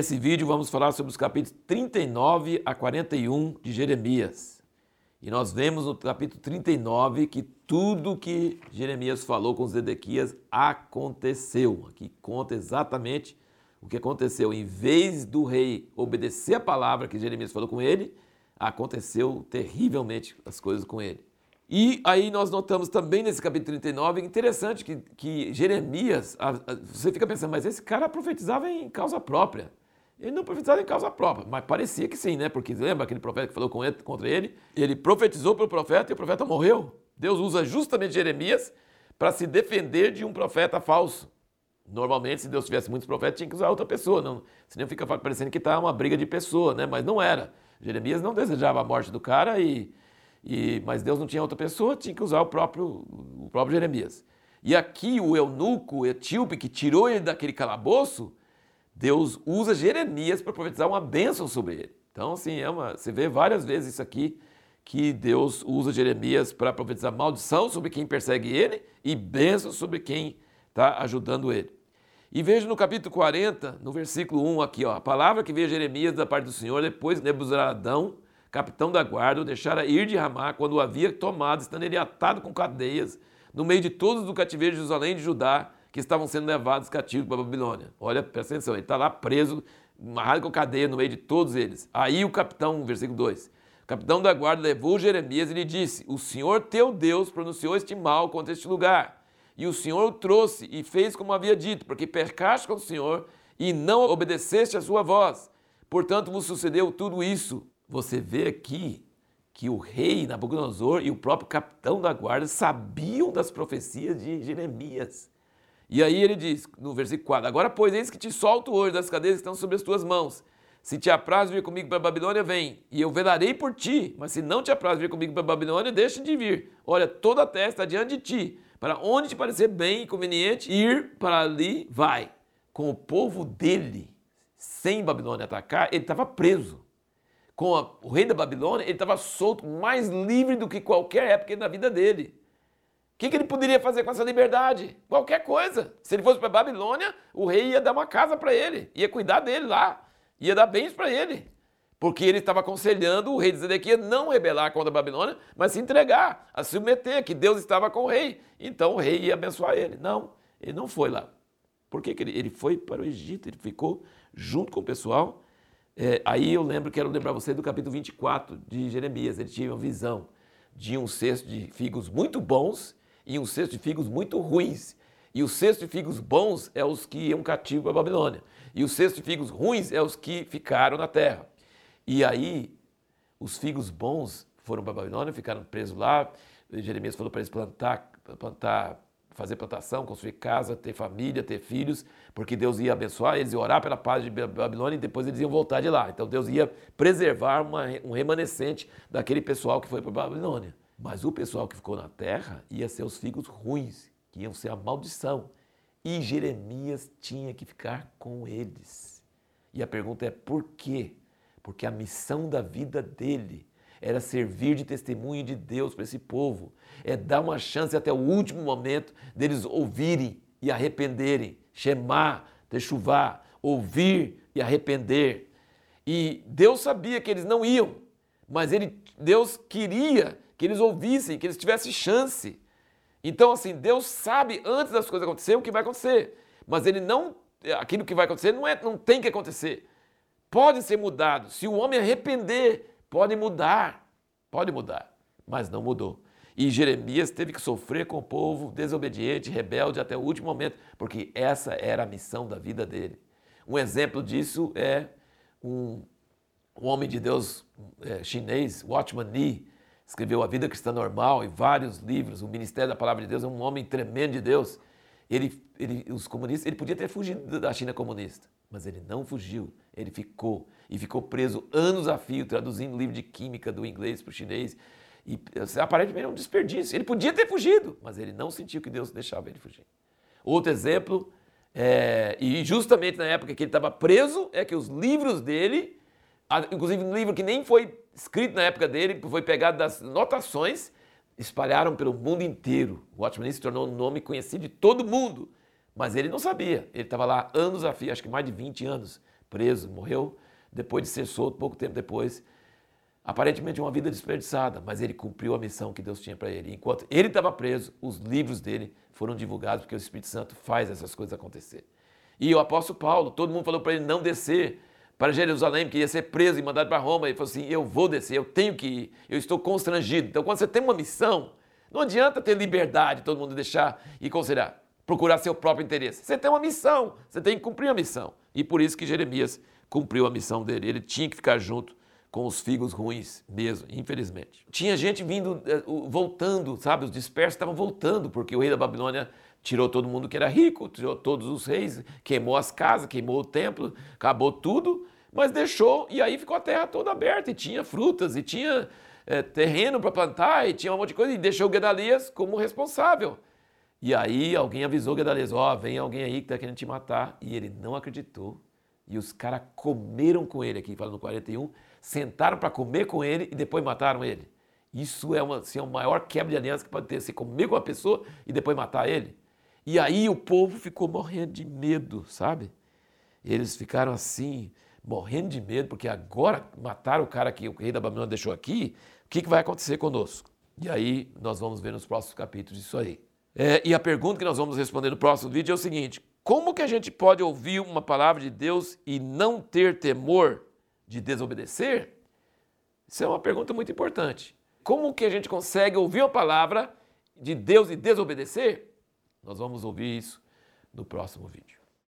nesse vídeo vamos falar sobre os capítulos 39 a 41 de Jeremias. E nós vemos no capítulo 39 que tudo que Jeremias falou com Zedequias aconteceu. Aqui conta exatamente o que aconteceu. Em vez do rei obedecer a palavra que Jeremias falou com ele, aconteceu terrivelmente as coisas com ele. E aí nós notamos também nesse capítulo 39, interessante que, que Jeremias, a, a, você fica pensando, mas esse cara profetizava em causa própria. Ele não profetizava em causa própria, mas parecia que sim, né? Porque lembra aquele profeta que falou ele, contra ele? Ele profetizou para o profeta e o profeta morreu. Deus usa justamente Jeremias para se defender de um profeta falso. Normalmente, se Deus tivesse muitos profetas, tinha que usar outra pessoa, não, senão fica parecendo que está uma briga de pessoa, né? Mas não era. Jeremias não desejava a morte do cara e e, mas Deus não tinha outra pessoa, tinha que usar o próprio, o próprio Jeremias. E aqui o eunuco etíope que tirou ele daquele calabouço, Deus usa Jeremias para profetizar uma bênção sobre ele. Então, assim, é uma, você vê várias vezes isso aqui, que Deus usa Jeremias para profetizar maldição sobre quem persegue ele e bênção sobre quem está ajudando ele. E veja no capítulo 40, no versículo 1 aqui, ó, a palavra que veio a Jeremias da parte do Senhor, depois Nebuzaradão, capitão da guarda, o deixara ir de Ramá quando o havia tomado, estando ele atado com cadeias, no meio de todos do cativeiro de Jerusalém e de Judá, que estavam sendo levados cativos para a Babilônia. Olha, presta atenção, ele está lá preso, amarrado com cadeia no meio de todos eles. Aí o capitão, versículo 2, o capitão da guarda levou Jeremias e lhe disse, o Senhor teu Deus pronunciou este mal contra este lugar. E o Senhor o trouxe e fez como havia dito, porque percaste com o Senhor e não obedeceste a sua voz. Portanto, vos sucedeu tudo isso você vê aqui que o rei Nabucodonosor e o próprio capitão da guarda sabiam das profecias de Jeremias. E aí ele diz, no versículo 4, Agora, pois, eis que te solto hoje das cadeias que estão sobre as tuas mãos. Se te apraz vir comigo para a Babilônia, vem, e eu velarei por ti. Mas se não te apraz vir comigo para a Babilônia, deixa de vir. Olha, toda a terra está diante de ti. Para onde te parecer bem e conveniente ir para ali, vai. Com o povo dele, sem Babilônia atacar, ele estava preso com a, o rei da Babilônia, ele estava solto, mais livre do que qualquer época da vida dele. Que, que, ele poderia fazer com essa liberdade? Qualquer coisa. Se ele fosse para Babilônia, o rei ia dar uma casa para ele, ia cuidar dele lá, ia dar bens para ele. Porque ele estava aconselhando o rei de Zedequias não rebelar contra a Babilônia, mas se entregar, a se submeter, que Deus estava com o rei. Então o rei ia abençoar ele. Não, ele não foi lá. Por que, que ele, ele foi para o Egito? Ele ficou junto com o pessoal é, aí eu lembro, quero lembrar você do capítulo 24 de Jeremias. Ele tinha uma visão de um cesto de figos muito bons e um cesto de figos muito ruins. E o cesto de figos bons é os que iam cativo para a Babilônia. E o cesto de figos ruins é os que ficaram na terra. E aí, os figos bons foram para a Babilônia, ficaram presos lá. Jeremias falou para eles plantar, plantar fazer plantação, construir casa, ter família, ter filhos, porque Deus ia abençoar eles, ia orar pela paz de Babilônia e depois eles iam voltar de lá. Então Deus ia preservar uma, um remanescente daquele pessoal que foi para a Babilônia. Mas o pessoal que ficou na terra ia ser os filhos ruins, que iam ser a maldição. E Jeremias tinha que ficar com eles. E a pergunta é por quê? Porque a missão da vida dele era servir de testemunho de Deus para esse povo, é dar uma chance até o último momento deles ouvirem e arrependerem, chamar, techuvá, ouvir e arrepender. E Deus sabia que eles não iam, mas ele, Deus queria que eles ouvissem, que eles tivessem chance. Então, assim, Deus sabe antes das coisas acontecerem o que vai acontecer, mas ele não, aquilo que vai acontecer não, é, não tem que acontecer. Pode ser mudado. Se o homem arrepender, Pode mudar, pode mudar, mas não mudou. E Jeremias teve que sofrer com o povo desobediente, rebelde até o último momento, porque essa era a missão da vida dele. Um exemplo disso é um, um homem de Deus é, chinês, Watchman Nee, escreveu A Vida Cristã Normal e vários livros. O Ministério da Palavra de Deus é um homem tremendo de Deus. Ele, ele, os comunistas, ele podia ter fugido da China comunista, mas ele não fugiu, ele ficou e ficou preso anos a fio traduzindo livro de química do inglês para o chinês. E aparentemente é um desperdício. Ele podia ter fugido, mas ele não sentiu que Deus deixava ele fugir. Outro exemplo, é, e justamente na época que ele estava preso, é que os livros dele, inclusive um livro que nem foi escrito na época dele, foi pegado das notações, espalharam pelo mundo inteiro. O Watchman se tornou um nome conhecido de todo mundo, mas ele não sabia. Ele estava lá anos a fio, acho que mais de 20 anos, preso, morreu depois de ser solto, pouco tempo depois. Aparentemente uma vida desperdiçada, mas ele cumpriu a missão que Deus tinha para ele. Enquanto ele estava preso, os livros dele foram divulgados, porque o Espírito Santo faz essas coisas acontecer. E o apóstolo Paulo, todo mundo falou para ele não descer para Jerusalém, que ia ser preso e mandado para Roma. Ele falou assim: Eu vou descer, eu tenho que ir, eu estou constrangido. Então, quando você tem uma missão, não adianta ter liberdade, todo mundo deixar e considerar, procurar seu próprio interesse. Você tem uma missão, você tem que cumprir a missão. E por isso que Jeremias cumpriu a missão dele. Ele tinha que ficar junto com os figos ruins mesmo, infelizmente. Tinha gente vindo, eh, voltando, sabe? Os dispersos estavam voltando, porque o rei da Babilônia tirou todo mundo que era rico, tirou todos os reis, queimou as casas, queimou o templo, acabou tudo, mas deixou, e aí ficou a terra toda aberta, e tinha frutas, e tinha é, terreno para plantar, e tinha um monte de coisa, e deixou Gedalias como responsável. E aí alguém avisou Gedalias, ó, oh, vem alguém aí que está querendo te matar, e ele não acreditou. E os caras comeram com ele, aqui falando no 41, sentaram para comer com ele e depois mataram ele. Isso é uma, assim, é o maior quebra de aliança que pode ter, você comer com uma pessoa e depois matar ele. E aí o povo ficou morrendo de medo, sabe? Eles ficaram assim, morrendo de medo, porque agora mataram o cara que o rei da Babilônia deixou aqui, o que, que vai acontecer conosco? E aí nós vamos ver nos próximos capítulos isso aí. É, e a pergunta que nós vamos responder no próximo vídeo é o seguinte: como que a gente pode ouvir uma palavra de Deus e não ter temor de desobedecer? Isso é uma pergunta muito importante. Como que a gente consegue ouvir uma palavra de Deus e desobedecer? Nós vamos ouvir isso no próximo vídeo.